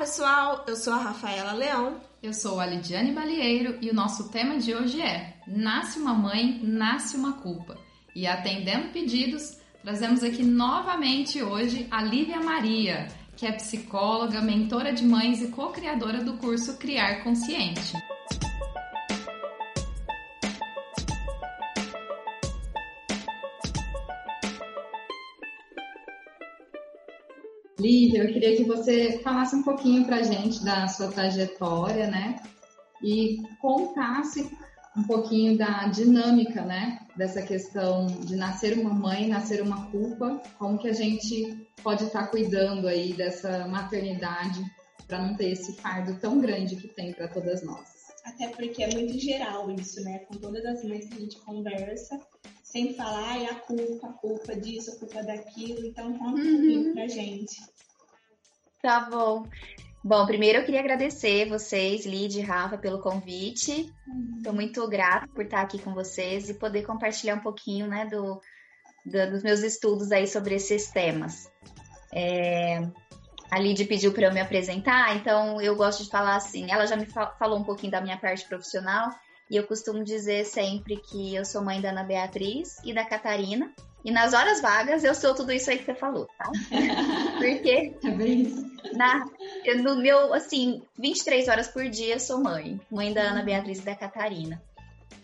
pessoal, eu sou a Rafaela Leão. Eu sou a Lidiane Balieiro e o nosso tema de hoje é Nasce uma mãe, nasce uma culpa. E atendendo pedidos, trazemos aqui novamente hoje a Lívia Maria, que é psicóloga, mentora de mães e co-criadora do curso Criar Consciente. Lívia, eu queria que você falasse um pouquinho para a gente da sua trajetória, né? E contasse um pouquinho da dinâmica, né? Dessa questão de nascer uma mãe, nascer uma culpa, como que a gente pode estar tá cuidando aí dessa maternidade para não ter esse fardo tão grande que tem para todas nós. Até porque é muito geral isso, né? Com todas as mães que a gente conversa, sem falar, ai, a culpa, a culpa disso, a culpa daquilo. Então, conta um pouquinho uhum. pra gente. Tá bom. Bom, primeiro eu queria agradecer vocês, Lid e Rafa, pelo convite. Estou muito grata por estar aqui com vocês e poder compartilhar um pouquinho né, do, do dos meus estudos aí sobre esses temas. É, a Lid pediu para eu me apresentar, então eu gosto de falar assim. Ela já me falou um pouquinho da minha parte profissional, e eu costumo dizer sempre que eu sou mãe da Ana Beatriz e da Catarina. E nas horas vagas eu sou tudo isso aí que você falou, tá? Porque é. Na, eu, no meu, assim, 23 horas por dia eu sou mãe. Mãe da Ana Beatriz e da Catarina.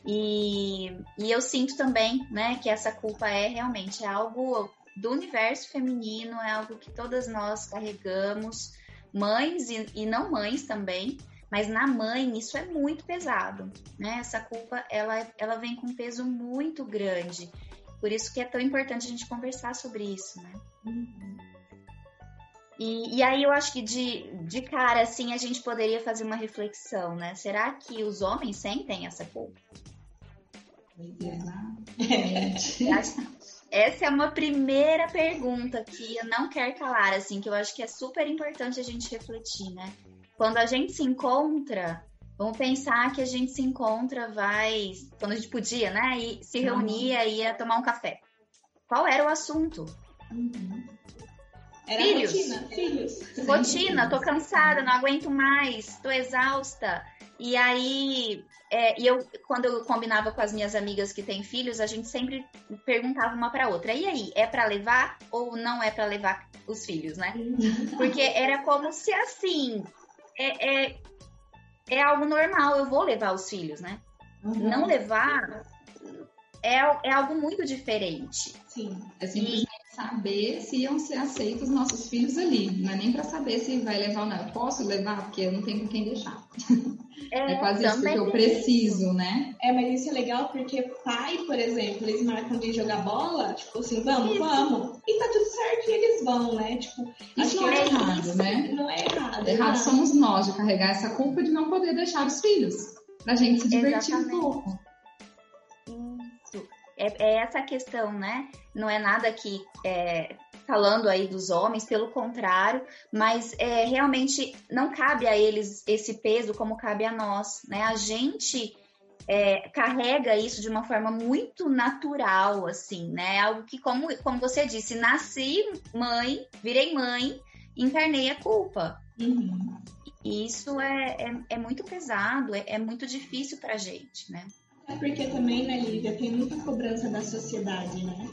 E, e eu sinto também, né, que essa culpa é realmente algo do universo feminino, é algo que todas nós carregamos, mães e, e não mães também. Mas na mãe isso é muito pesado, né? Essa culpa ela, ela vem com um peso muito grande. Por isso que é tão importante a gente conversar sobre isso, né? Uhum. E, e, aí eu acho que de, de cara, assim, a gente poderia fazer uma reflexão, né? Será que os homens sentem essa culpa? Essa é uma primeira pergunta que eu não quero calar, assim, que eu acho que é super importante a gente refletir, né? Quando a gente se encontra, vamos pensar que a gente se encontra, vai. Quando a gente podia, né? E se reunia, ia tomar um café. Qual era o assunto? Uhum. Era filhos. rotina, filhos. Rotina, tô cansada, não aguento mais, tô exausta. E aí, é, e eu, quando eu combinava com as minhas amigas que têm filhos, a gente sempre perguntava uma para outra: e aí, é para levar ou não é para levar os filhos, né? Uhum. Porque era como se assim, é, é, é algo normal, eu vou levar os filhos, né? Uhum. Não levar é, é algo muito diferente. Sim, é simplesmente. Saber se iam ser aceitos os nossos filhos ali. Não é nem para saber se vai levar ou não. Eu posso levar porque eu não tenho com quem deixar. É, é quase isso, porque eu preciso, né? É, mas isso é legal porque pai, por exemplo, eles marcam de jogar bola, tipo assim, vamos, isso. vamos. E tá tudo certo e eles vão, né? Tipo, isso não é, é errado, isso, né? Não é errado. Errado não. somos nós de carregar essa culpa de não poder deixar os filhos. Pra gente se divertir Exatamente. um pouco. É, é, essa questão, né? Não é nada que é, falando aí dos homens, pelo contrário, mas é, realmente não cabe a eles esse peso como cabe a nós, né? A gente é, carrega isso de uma forma muito natural, assim, né? Algo que, como, como você disse, nasci mãe, virei mãe, encarnei a culpa. Uhum. Isso é, é, é, muito pesado, é, é muito difícil pra gente, né? É porque também, né, Lívia, tem muita cobrança da sociedade, né?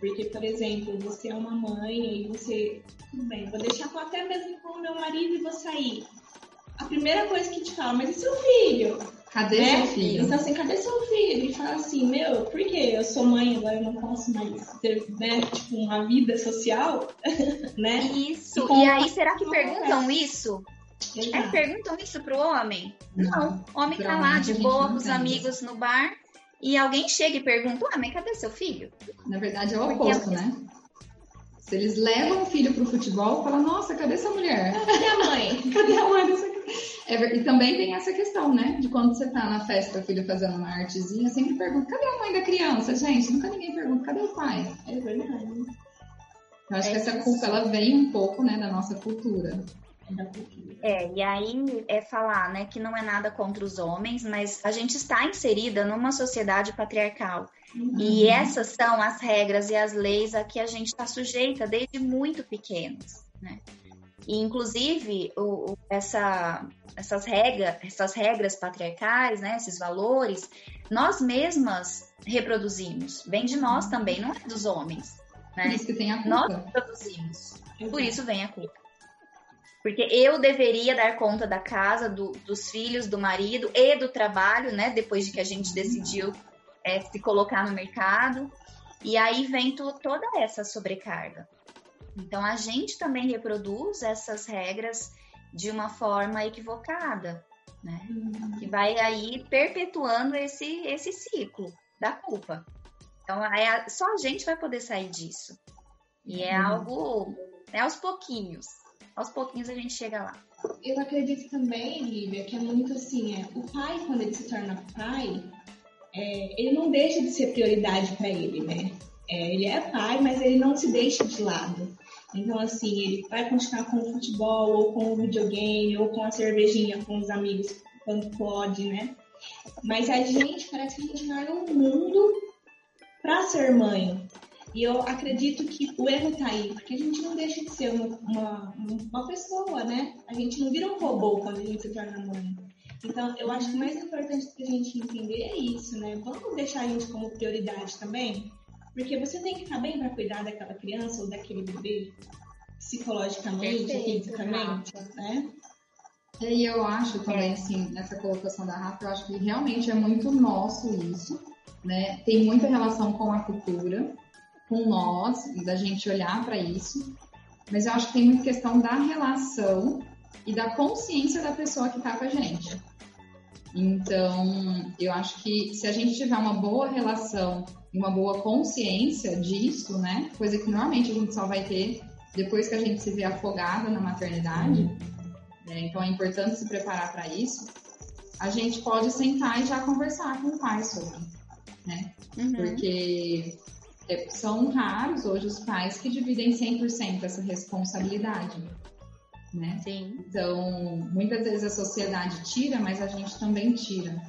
Porque, por exemplo, você é uma mãe e você, tudo bem, vou deixar até mesmo com o meu marido e vou sair. A primeira coisa que te fala, mas e seu filho? Cadê né? seu filho? Então, assim, cadê seu filho? E fala assim, meu, por que eu sou mãe, agora eu não posso mais ter, né, tipo, uma vida social, né? Isso. E, e aí, será que perguntam isso? É, perguntam isso pro homem? Não. O homem tá lá de boa com os amigos no bar e alguém chega e pergunta, ah, mas cadê seu filho? Na verdade é o oposto, né? Se eles levam o filho pro futebol, fala, nossa, cadê essa mulher? Cadê a mãe? cadê a mãe dessa é, E também tem essa questão, né? De quando você tá na festa, o filho fazendo uma artezinha, sempre pergunta, cadê a mãe da criança? Gente, nunca ninguém pergunta, cadê o pai? É verdade. Eu acho é que essa culpa, ela vem um pouco, né, da nossa cultura. É, e aí é falar, né, que não é nada contra os homens, mas a gente está inserida numa sociedade patriarcal. Uhum. E essas são as regras e as leis a que a gente está sujeita desde muito pequenos, né? e inclusive, o, o, essa, essas, regra, essas regras patriarcais, né, esses valores, nós mesmas reproduzimos. Vem de nós também, não é dos homens. Né? Por isso que tem a culpa. Nós reproduzimos. Por isso vem a culpa. Porque eu deveria dar conta da casa, do, dos filhos, do marido e do trabalho, né? Depois de que a gente decidiu é, se colocar no mercado. E aí vem to, toda essa sobrecarga. Então a gente também reproduz essas regras de uma forma equivocada, né? Uhum. Que vai aí perpetuando esse, esse ciclo da culpa. Então é, só a gente vai poder sair disso. E é uhum. algo é aos pouquinhos. Aos pouquinhos a gente chega lá. Eu acredito também, Lívia, que é muito assim, é, o pai, quando ele se torna pai, é, ele não deixa de ser prioridade para ele, né? É, ele é pai, mas ele não se deixa de lado. Então, assim, ele vai continuar com o futebol, ou com o videogame, ou com a cervejinha com os amigos, quando pode, né? Mas a gente, parece que a gente vai um mundo para ser mãe. E eu acredito que o erro tá aí, porque a gente não deixa de ser uma, uma, uma pessoa, né? A gente não vira um robô quando a gente se torna mãe. Então, eu acho que o mais importante que a gente entender é isso, né? Vamos deixar a gente como prioridade também, porque você tem que estar bem para cuidar daquela criança ou daquele bebê, psicologicamente, Perfeito, fisicamente, né? E eu acho também, assim, nessa colocação da Rafa, eu acho que realmente é muito nosso isso, né? Tem muita relação com a cultura, com nós, e da gente olhar para isso, mas eu acho que tem muita questão da relação e da consciência da pessoa que está com a gente. Então, eu acho que se a gente tiver uma boa relação e uma boa consciência disso, né? Coisa que normalmente a gente só vai ter depois que a gente se vê afogada na maternidade. Né? Então, é importante se preparar para isso. A gente pode sentar e já conversar com o pai sobre, né? Uhum. Porque são raros hoje os pais que dividem 100% essa responsabilidade né? Sim. Então, muitas vezes a sociedade tira, mas a gente também tira.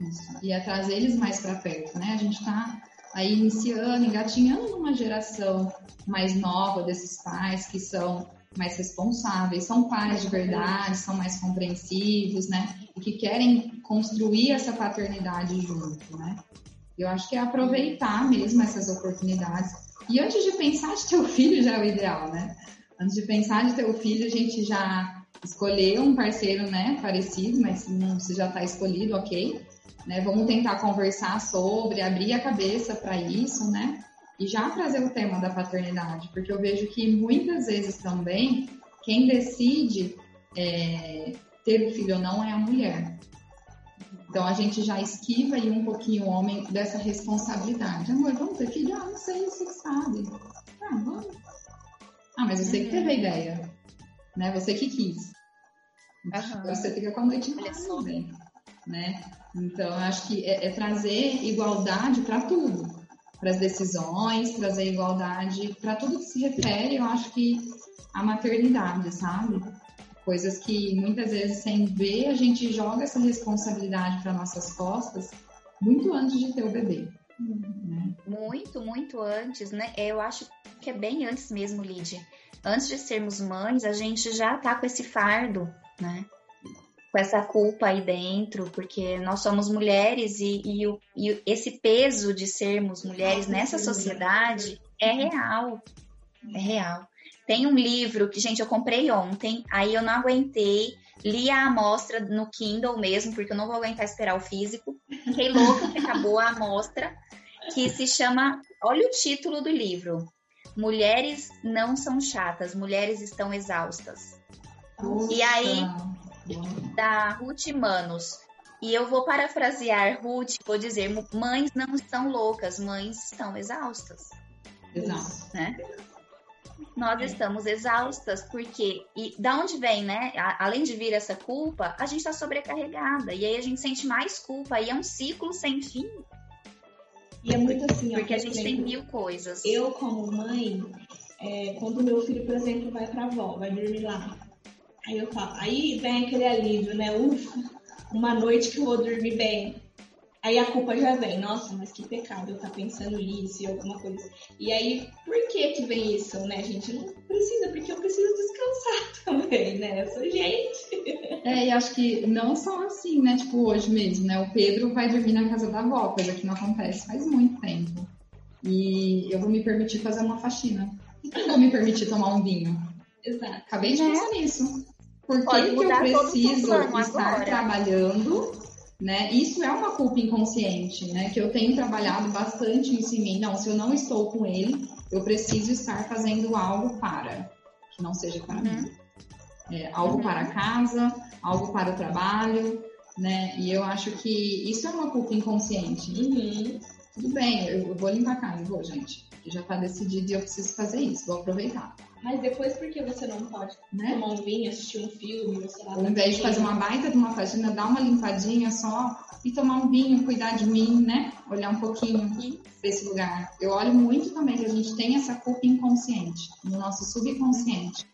Isso. E é trazer eles mais para perto, né? A gente está aí iniciando, engatinhando numa geração mais nova desses pais que são mais responsáveis, são pais de verdade, são mais compreensivos, né? E que querem construir essa paternidade junto, né? Eu acho que é aproveitar mesmo essas oportunidades. E antes de pensar de ter o filho já é o ideal, né? antes de pensar de ter o filho, a gente já escolheu um parceiro, né, parecido, mas se, não, se já está escolhido, ok. Né, vamos tentar conversar sobre, abrir a cabeça para isso, né? E já trazer o tema da paternidade, porque eu vejo que muitas vezes também quem decide é, ter o filho ou não é a mulher. Então a gente já esquiva aí um pouquinho o homem dessa responsabilidade. Amor, vamos ter filho? Ah, não sei, você sabe. Ah, vamos ah, mas você que teve a ideia, né? Você que quis. Uhum. Você fica com a noite em né? Então, eu acho que é, é trazer igualdade para tudo, para as decisões, trazer igualdade para tudo que se refere, eu acho que a maternidade, sabe? Coisas que muitas vezes, sem ver, a gente joga essa responsabilidade para nossas costas muito antes de ter o bebê. Né? Muito, muito antes, né? Eu acho que é bem antes mesmo, Lídia. Antes de sermos mães, a gente já tá com esse fardo, né? Com essa culpa aí dentro, porque nós somos mulheres e, e, o, e esse peso de sermos mulheres nessa sociedade é real. É real. Tem um livro que, gente, eu comprei ontem, aí eu não aguentei, li a amostra no Kindle mesmo, porque eu não vou aguentar esperar o físico. Fiquei louca que acabou a amostra, que se chama, olha o título do livro, Mulheres não são chatas, mulheres estão exaustas. Nossa. E aí, da Ruth Manos. E eu vou parafrasear Ruth, vou dizer, mães não estão loucas, mães estão exaustas. Exato. Né? Nós é. estamos exaustas porque e da onde vem, né? além de vir essa culpa, a gente está sobrecarregada e aí a gente sente mais culpa e é um ciclo sem fim. E é muito assim, Porque ó, a gente exemplo, tem mil coisas. Eu, como mãe, é, quando meu filho, por exemplo, vai pra avó, vai dormir lá. Aí eu falo, aí vem aquele alívio, né? Ufa, uma noite que eu vou dormir bem. Aí a culpa já vem, nossa, mas que pecado eu estar tá pensando nisso e alguma coisa. E aí, por que que vem isso, né, gente? Não precisa, porque eu preciso descansar também, né? Eu sou gente. É, e acho que não só assim, né? Tipo, hoje mesmo, né? O Pedro vai dormir na casa da avó, coisa que não acontece faz muito tempo. E eu vou me permitir fazer uma faxina. Eu vou me permitir tomar um vinho? Exato. Acabei de pensar nisso. Por que, que eu preciso estar agora. trabalhando? Né? Isso é uma culpa inconsciente, né? Que eu tenho trabalhado bastante isso em mim. Não, se eu não estou com ele, eu preciso estar fazendo algo para, que não seja para Uhum. mim. É, algo Uhum. para casa, algo para o trabalho, né? E eu acho que isso é uma culpa inconsciente. Uhum. Tudo bem, eu, vou limpar a casa, vou, gente. Já tá decidido e eu preciso fazer isso, vou aproveitar, Mas depois, por que você não pode né? tomar um vinho, assistir um filme, sei lá. Ao invés de fazer uma baita de uma faxina, dar uma limpadinha só e tomar um vinho, cuidar de mim, né? Olhar um pouquinho para esse lugar. Eu olho muito também que a gente tem essa culpa inconsciente, no nosso subconsciente,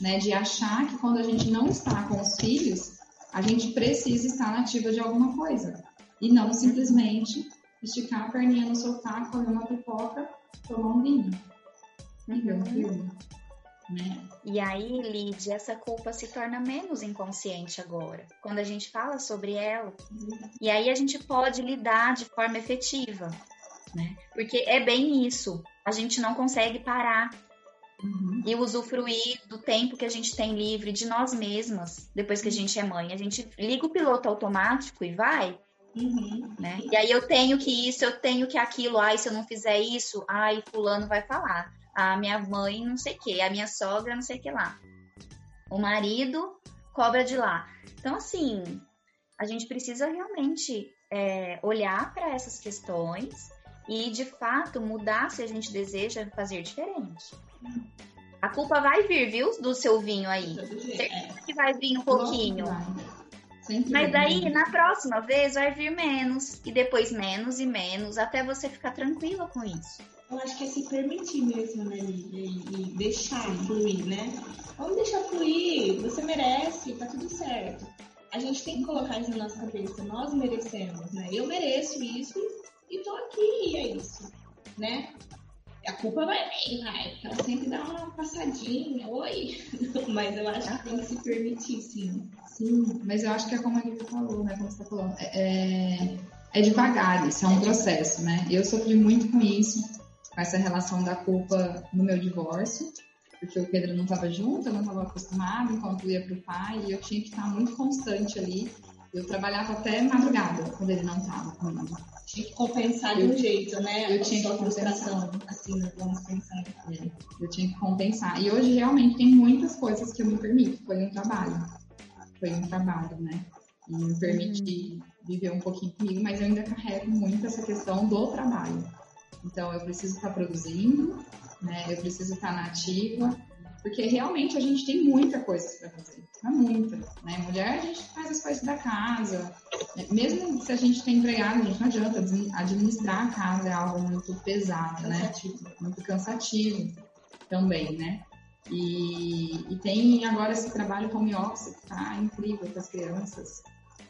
né? De achar que quando a gente não está com os filhos, a gente precisa estar nativa de alguma coisa. E não simplesmente esticar a perninha no sofá, comer uma pipoca, tomar um vinho e ver um Uhum. filme. Né? E aí, Lid, essa culpa se torna menos inconsciente agora, quando a gente fala sobre ela. E aí a gente pode lidar de forma efetiva, né? Porque é bem isso. A gente não consegue parar Uhum. e usufruir do tempo que a gente tem livre de nós mesmas, depois que a gente é mãe. A gente liga o piloto automático e vai, Uhum. né? E aí eu tenho que isso, eu tenho que aquilo. Ai, se eu não fizer isso, ai, fulano vai falar. A minha mãe não sei o que, a minha sogra não sei o que lá. O marido cobra de lá. Então, assim, a gente precisa realmente é, olhar para essas questões e, de fato, mudar se a gente deseja fazer diferente. A culpa vai vir, viu, do seu vinho aí. É. Que vai vir um pouquinho. Vai. Sempre Mas daí, na próxima vez, vai vir menos. E depois menos e menos, até você ficar tranquila com isso. Eu acho que é se permitir mesmo, né? E, e deixar fluir, né? Vamos deixar fluir, você merece, tá tudo certo. A gente tem que colocar isso na nossa cabeça, nós merecemos, né? Eu mereço isso e tô aqui, e é isso, né? A culpa vai vir, vai, ela sempre dá uma passadinha, oi. Mas eu acho que tem que se permitir, sim. Sim, mas eu acho que é como a Lívia falou, né? Como você tá falando, é, é devagar, isso é um processo, né? Eu sofri muito com isso, com essa relação da culpa no meu divórcio, porque o Pedro não estava junto, eu não estava acostumado enquanto ia pro pai, e eu tinha que estar muito constante ali. Eu trabalhava até madrugada quando ele não estava comigo. Tinha que compensar de um jeito, né? eu tinha que compensar. assim, né? vamos pensar. É, eu tinha que compensar. E hoje realmente tem muitas coisas que eu me permito. Foi um trabalho. Foi um trabalho, né? E me permiti viver um pouquinho comigo, mas eu ainda carrego muito essa questão do trabalho. Então eu preciso estar produzindo, né? Eu preciso estar na ativa, porque realmente a gente tem muita coisa para fazer. É muita, né? Mulher, a gente faz as coisas da casa. né? Mesmo se a gente tem empregado, a gente não adianta. Administrar a casa é algo muito pesado, né? muito cansativo também, né? E, e tem agora esse trabalho home office que tá incrível para as crianças,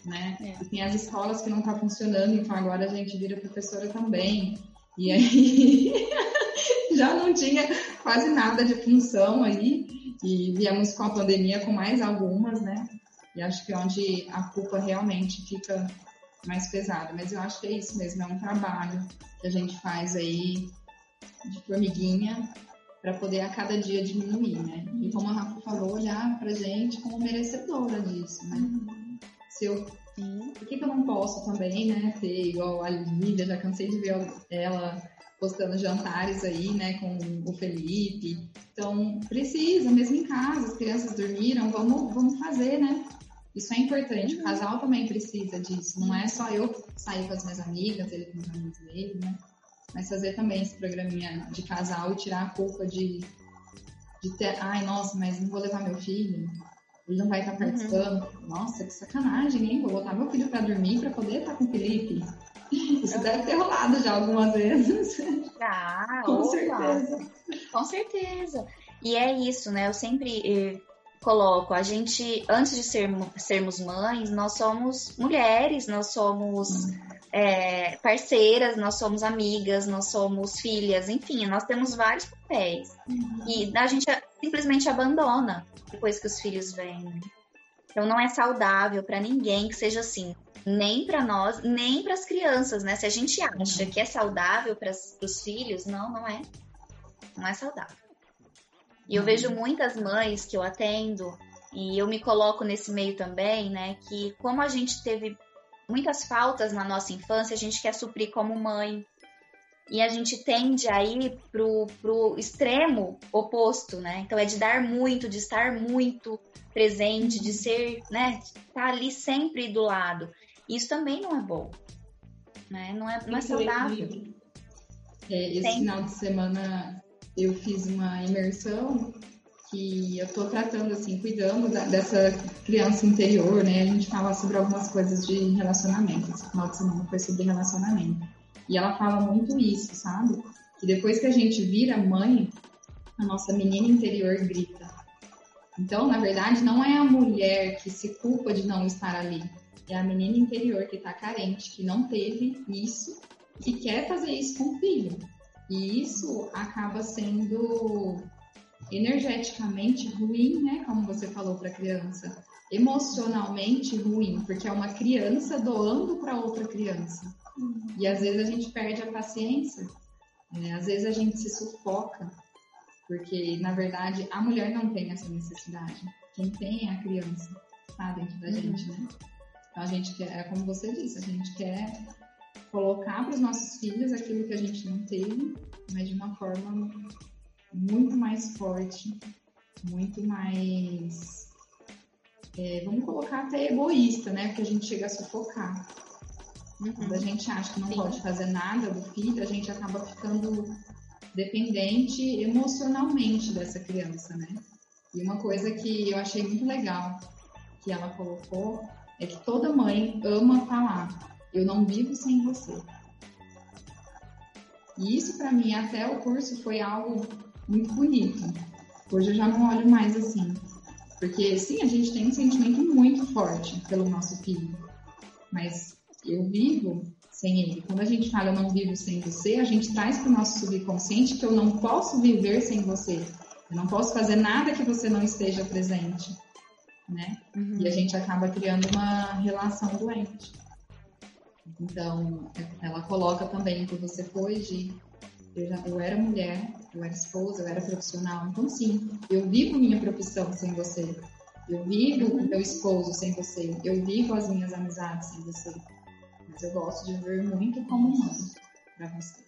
né? É. E tem as escolas que não tá funcionando, então agora a gente vira professora também. E aí já não tinha quase nada de função aí e viemos com a pandemia com mais algumas, né? E acho que é onde a culpa realmente fica mais pesada. Mas eu acho que é isso mesmo, é um trabalho que a gente faz aí de formiguinha para poder a cada dia diminuir, né? E como a Rafa falou, olhar pra gente como merecedora disso, né? Se eu, por que, que eu não posso também, né, ter igual a Lívia, já cansei de ver ela postando jantares aí, né, com o Felipe. Então, precisa, mesmo em casa, as crianças dormiram, vamos, vamos fazer, né? Isso é importante, o casal também precisa disso. Não é só eu sair com as minhas amigas, ele com os amigos dele, né? Mas fazer também esse programinha de casal e tirar a culpa de, de ter, ai, nossa, mas não vou levar meu filho, ele não vai estar participando. Nossa, que sacanagem, hein? Vou botar meu filho pra dormir pra poder estar com o Felipe. Isso deve ter rolado já algumas vezes. Ah, Com opa. certeza. Com certeza. E é isso, né? Eu sempre eh, coloco, a gente, antes de sermos, sermos mães, nós somos mulheres, nós somos é, parceiras, nós somos amigas, nós somos filhas, enfim, nós temos vários papéis. Uhum. E a gente simplesmente abandona depois que os filhos vêm. Então não é saudável para ninguém que seja assim, nem para nós, nem para as crianças, né? Se a gente acha que é saudável para os filhos, não, não é. Não é saudável. E eu uhum. vejo muitas mães que eu atendo e eu me coloco nesse meio também, né? Que como a gente teve muitas faltas na nossa infância, a gente quer suprir como mãe. E a gente tende a ir pro, pro extremo oposto, né? Então é de dar muito, de estar muito presente, de ser, né? Estar tá ali sempre do lado. Isso também não é bom, né? Não é, não é saudável. É, esse sempre. final de semana eu fiz uma imersão que eu estou tratando, assim, cuidando da, dessa criança interior, né? A gente fala sobre algumas coisas de relacionamento. Esse final de semana foi sobre relacionamento. E ela fala muito isso, sabe? Que depois que a gente vira mãe, a nossa menina interior grita. Então, na verdade, não é a mulher que se culpa de não estar ali. É a menina interior que está carente, que não teve isso, que quer fazer isso com o filho. E isso acaba sendo energeticamente ruim, né? Como você falou para a criança, emocionalmente ruim, porque é uma criança doando para outra criança. E às vezes a gente perde a paciência, é, às vezes a gente se sufoca, porque na verdade a mulher não tem essa necessidade. Quem tem é a criança, tá dentro da uhum. gente, né? Então a gente quer, é como você disse, a gente quer colocar para os nossos filhos aquilo que a gente não teve, mas de uma forma muito mais forte, muito mais. É, vamos colocar até egoísta, né? Porque a gente chega a sufocar. Uhum. Quando a gente acha que não Sim. pode fazer nada do filho, a gente acaba ficando dependente emocionalmente dessa criança, né? E uma coisa que eu achei muito legal que ela colocou é que toda mãe ama falar: Eu não vivo sem você. E isso para mim até o curso foi algo muito bonito. Hoje eu já não olho mais assim. Porque sim, a gente tem um sentimento muito forte pelo nosso filho. Mas eu vivo sem ele. Quando a gente fala eu não vivo sem você, a gente traz para o nosso subconsciente que eu não posso viver sem você. Eu não posso fazer nada que você não esteja presente. Né? Uhum. E a gente acaba criando uma relação doente. Então, ela coloca também que você foi de eu, já, eu era mulher, eu era esposa, eu era profissional. Então, sim, eu vivo minha profissão sem você. Eu vivo o meu esposo sem você. Eu vivo as minhas amizades sem você. Mas eu gosto de ver muito como mãe para você.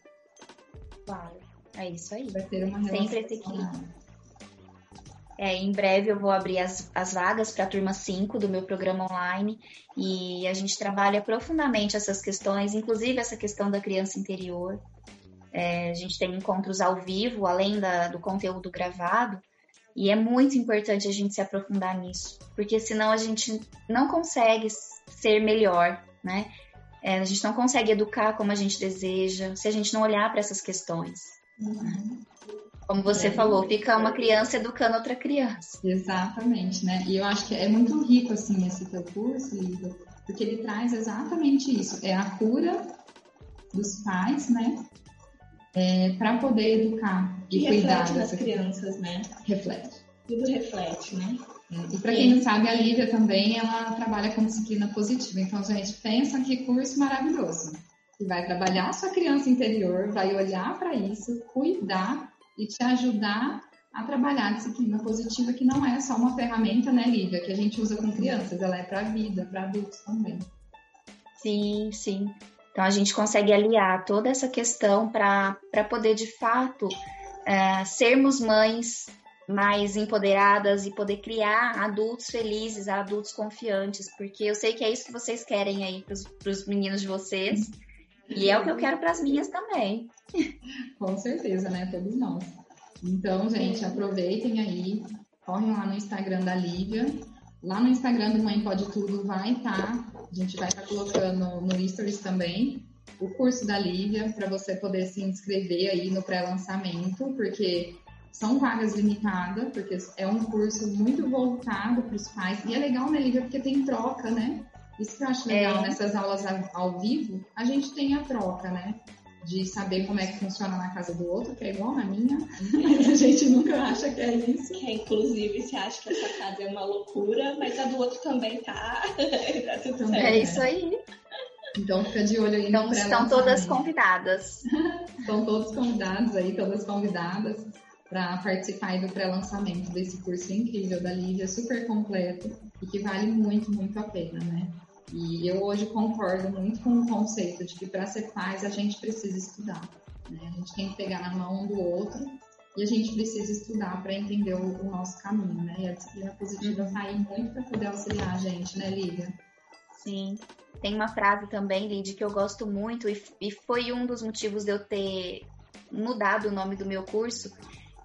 Claro, é isso aí. Vai ter uma relação. Sempre esse equilíbrio. É, em breve eu vou abrir as, as vagas para a turma 5 do meu programa online e a gente trabalha profundamente essas questões, inclusive essa questão da criança interior. É, a gente tem encontros ao vivo, além da, do conteúdo gravado, e é muito importante a gente se aprofundar nisso, porque senão a gente não consegue ser melhor, né? É, a gente não consegue educar como a gente deseja se a gente não olhar para essas questões. Uhum. Como você é, falou, fica uma criança educando outra criança. Exatamente, né? E eu acho que é muito rico, assim, esse teu curso, porque ele traz exatamente isso. É a cura dos pais, né? É, para poder educar e, e cuidar das crianças, né? Reflete. Tudo reflete, né? É, e para quem não sabe, a Lívia também ela trabalha com disciplina positiva. Então, gente, pensa que curso maravilhoso. Que vai trabalhar a sua criança interior, vai olhar para isso, cuidar e te ajudar a trabalhar a disciplina positiva, que não é só uma ferramenta, né, Lívia, que a gente usa com crianças, ela é para a vida, para adultos também. Sim, sim. Então a gente consegue aliar toda essa questão para poder de fato é, sermos mães mais empoderadas e poder criar adultos felizes, adultos confiantes, porque eu sei que é isso que vocês querem aí para os meninos de vocês e é o que eu quero para as minhas também. Com certeza, né? Todos nós. Então, gente, aproveitem aí, correm lá no Instagram da Lívia. Lá no Instagram do Mãe Pode Tudo vai estar tá a gente vai estar tá colocando no Stories também o curso da Lívia para você poder se inscrever aí no pré-lançamento, porque são vagas limitadas, porque é um curso muito voltado para os pais. E é legal, né, Lívia, porque tem troca, né? Isso que eu acho legal é. nessas aulas ao vivo, a gente tem a troca, né? De saber como é que funciona na casa do outro, que é igual na minha, mas a gente nunca acha que é isso. Que inclusive você acha que a sua casa é uma loucura, mas a do outro também tá. tá tudo também, certo. É isso aí. Então fica de olho aí então, Estão todas convidadas. estão todos convidados aí, todas convidadas para participar do pré-lançamento desse curso incrível da Lívia, super completo e que vale muito, muito a pena, né? E eu hoje concordo muito com o conceito de que para ser pais a gente precisa estudar. Né? A gente tem que pegar na mão um do outro e a gente precisa estudar para entender o, o, nosso caminho, né? E a disciplina positiva está aí muito para poder auxiliar a gente, né, Lívia? Sim. Tem uma frase também, Lid, que eu gosto muito e, e foi um dos motivos de eu ter mudado o nome do meu curso,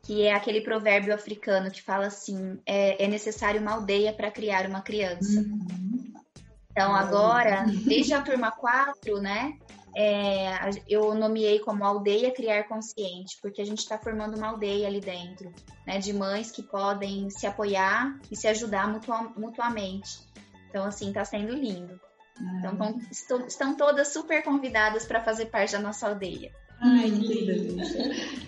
que é aquele provérbio africano que fala assim: é, é necessário uma aldeia para criar uma criança. Uhum. Então, agora, desde a turma 4, né, é, eu nomeei como aldeia criar consciente, porque a gente está formando uma aldeia ali dentro, né, de mães que podem se apoiar e se ajudar mutuamente. Então, assim, está sendo lindo. Então, estão, estão todas super convidadas para fazer parte da nossa aldeia. Ai, linda,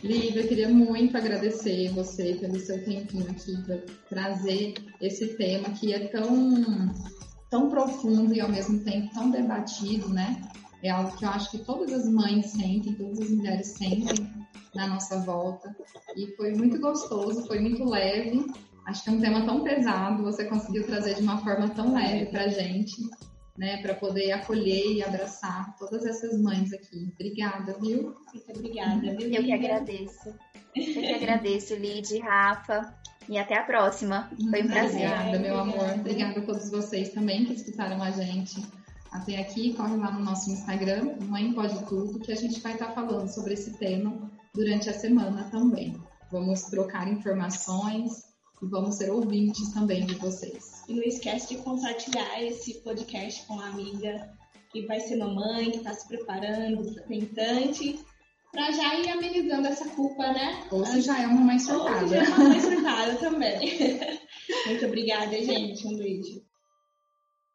Lívia, eu queria muito agradecer você pelo seu tempinho aqui para trazer esse tema que é tão, tão profundo e ao mesmo tempo tão debatido, né? É algo que eu acho que todas as mães sentem, todas as mulheres sentem na nossa volta. E foi muito gostoso, foi muito leve. Acho que é um tema tão pesado, você conseguiu trazer de uma forma tão leve para gente né, para poder acolher e abraçar todas essas mães aqui. Obrigada, viu? Muito obrigada, viu? Eu que agradeço. Eu que agradeço, Lid, Rafa. E até a próxima. Foi um prazer. Obrigada, meu amor. Obrigada a todos vocês também que escutaram a gente até aqui. Corre lá no nosso Instagram, Mãe Pode Tudo, que a gente vai estar falando sobre esse tema durante a semana também. Vamos trocar informações e vamos ser ouvintes também de vocês. E não esquece de compartilhar esse podcast com a amiga que vai ser mamãe, que está se preparando, tentante, para já ir amenizando essa culpa, né? Ou se já é uma mãe surtada. Ou se já é uma mãe surtada também. Muito obrigada, gente. Um beijo.